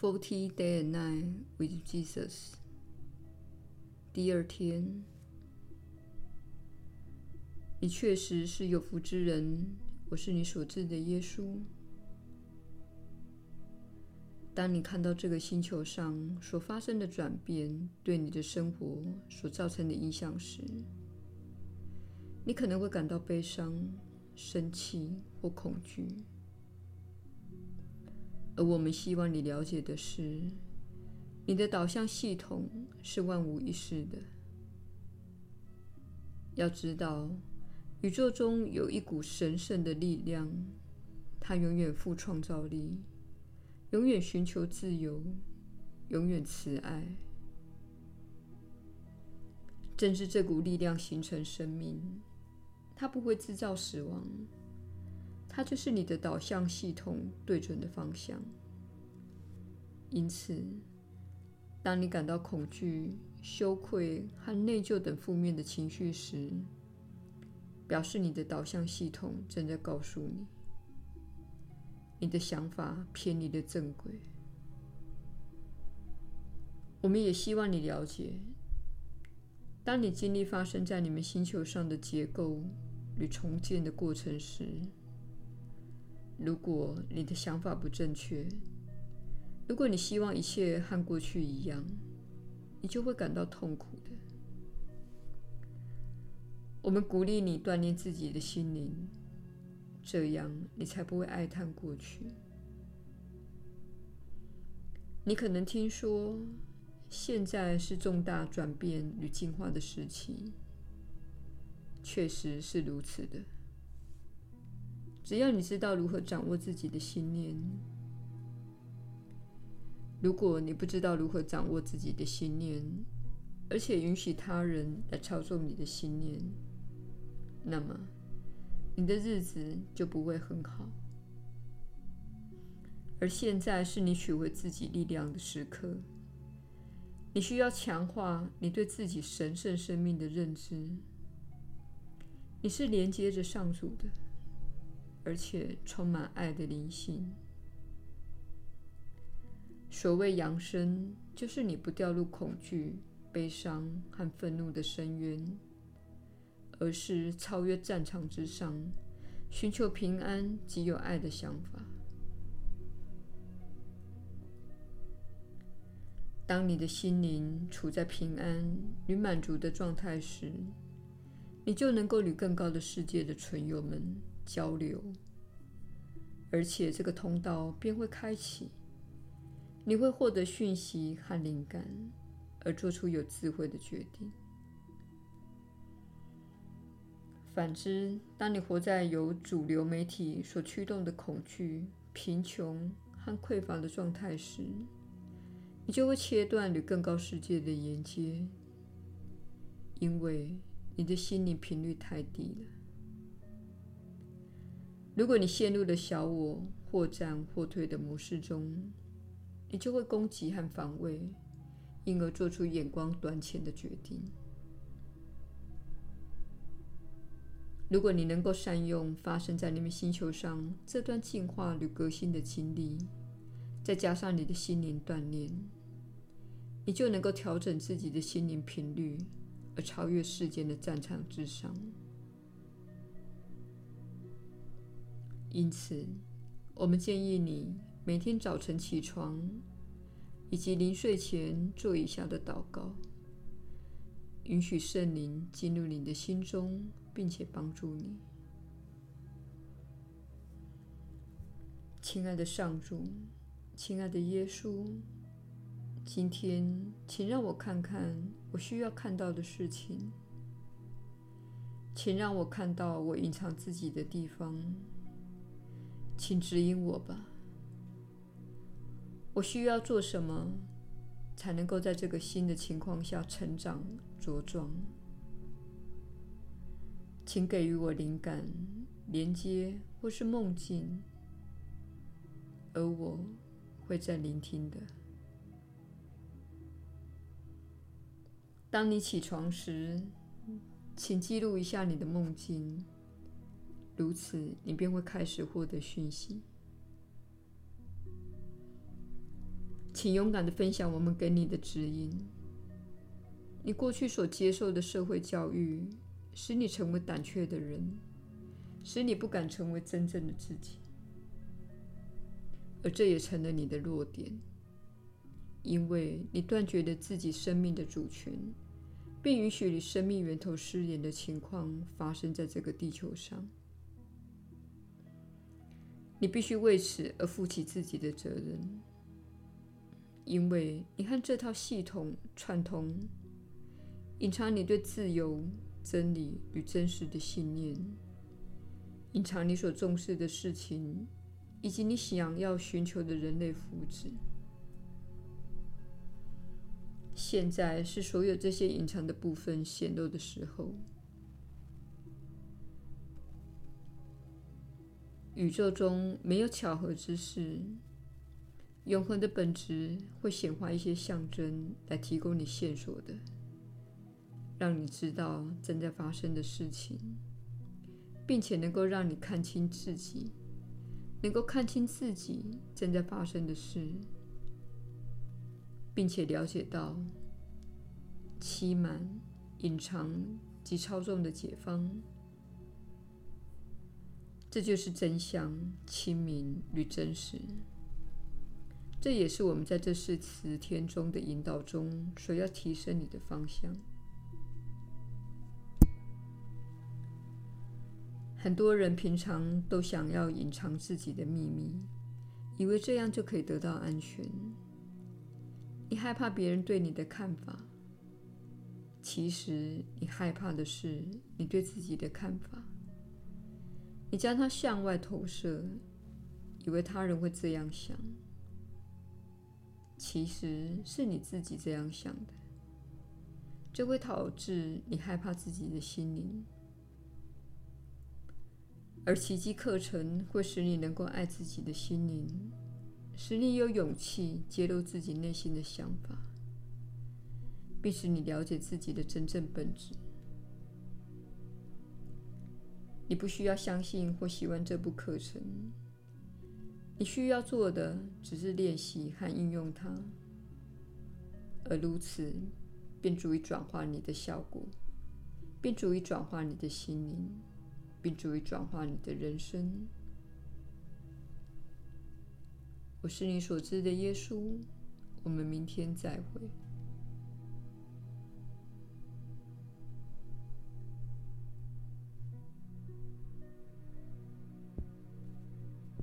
Forty Day and Night with Jesus。第二天，你确实是有福之人。我是你所知的耶稣。当你看到这个星球上所发生的转变对你的生活所造成的影响时，你可能会感到悲伤、生气或恐惧。而我们希望你了解的是，你的导向系统是万无一失的。要知道，宇宙中有一股神圣的力量，它永远富创造力，永远寻求自由，永远慈爱。正是这股力量形成生命，它不会制造死亡。它就是你的导向系统对准的方向。因此，当你感到恐惧、羞愧和内疚等负面的情绪时，表示你的导向系统正在告诉你，你的想法偏离了正轨。我们也希望你了解，当你经历发生在你们星球上的结构与重建的过程时，如果你的想法不正确，如果你希望一切和过去一样，你就会感到痛苦的。我们鼓励你锻炼自己的心灵，这样你才不会哀叹过去。你可能听说，现在是重大转变与进化的时期，确实是如此的。只要你知道如何掌握自己的心念，如果你不知道如何掌握自己的心念，而且允许他人来操纵你的心念，那么你的日子就不会很好。而现在是你取回自己力量的时刻，你需要强化你对自己神圣生命的认知。你是连接着上主的。而且充满爱的灵性。所谓扬升，就是你不掉入恐惧、悲伤和愤怒的深渊，而是超越战场之上，寻求平安及有爱的想法。当你的心灵处在平安与满足的状态时，你就能够与更高的世界的存有们交流，而且这个通道便会开启。你会获得讯息和灵感，而做出有智慧的决定。反之，当你活在由主流媒体所驱动的恐惧、贫穷和匮乏的状态时，你就会切断与更高世界的连接，因为你的心灵频率太低了。如果你陷入了小我或战或退的模式中，你就会攻击和防卫，因而做出眼光短浅的决定。如果你能够善用发生在你们星球上这段进化与革新的经历，再加上你的心灵锻炼，你就能够调整自己的心灵频率，而超越世间的战场之上。因此，我们建议你每天早晨起床以及临睡前做以下的祷告，允许圣灵进入你的心中，并且帮助你。亲爱的上主，亲爱的耶稣，今天请让我看看我需要看到的事情，请让我看到我隐藏自己的地方。请指引我吧。我需要做什么，才能够在这个新的情况下成长茁壮？请给予我灵感、连接或是梦境，而我会在聆听的。当你起床时，请记录一下你的梦境。如此，你便会开始获得讯息。请勇敢地分享我们给你的指引。你过去所接受的社会教育，使你成为胆怯的人，使你不敢成为真正的自己，而这也成了你的弱点，因为你断绝了自己生命的主权，并允许你生命源头失联的情况发生在这个地球上。你必须为此而负起自己的责任，因为你和这套系统串通。隐藏你对自由、真理与真实的信念，隐藏你所重视的事情，以及你想要寻求的人类福祉。现在是所有这些隐藏的部分显露的时候。宇宙中没有巧合之事，永恒的本质会显化一些象征来提供你线索的。让你知道正在发生的事情，并且能够让你看清自己，能够看清自己正在发生的事，并且了解到欺瞒、隐藏及操纵的解方。这就是真相、清明与真实。这也是我们在这四十天中的引导中所要提升你的方向。很多人平常都想要隐藏自己的秘密，以为这样就可以得到安全。你害怕别人对你的看法，其实你害怕的是你对自己的看法。你将它向外投射，以为他人会这样想，其实是你自己这样想的。这会导致你害怕自己的心灵。而奇迹课程会使你能够爱自己的心灵，使你有勇气揭露自己内心的想法，并使你了解自己的真正本质。你不需要相信或喜欢这部课程，你需要做的只是练习和应用它，而如此便足以转化你的效果，并足以转化你的心灵。并足以转化你的人生。我是你所知的耶稣。我们明天再会。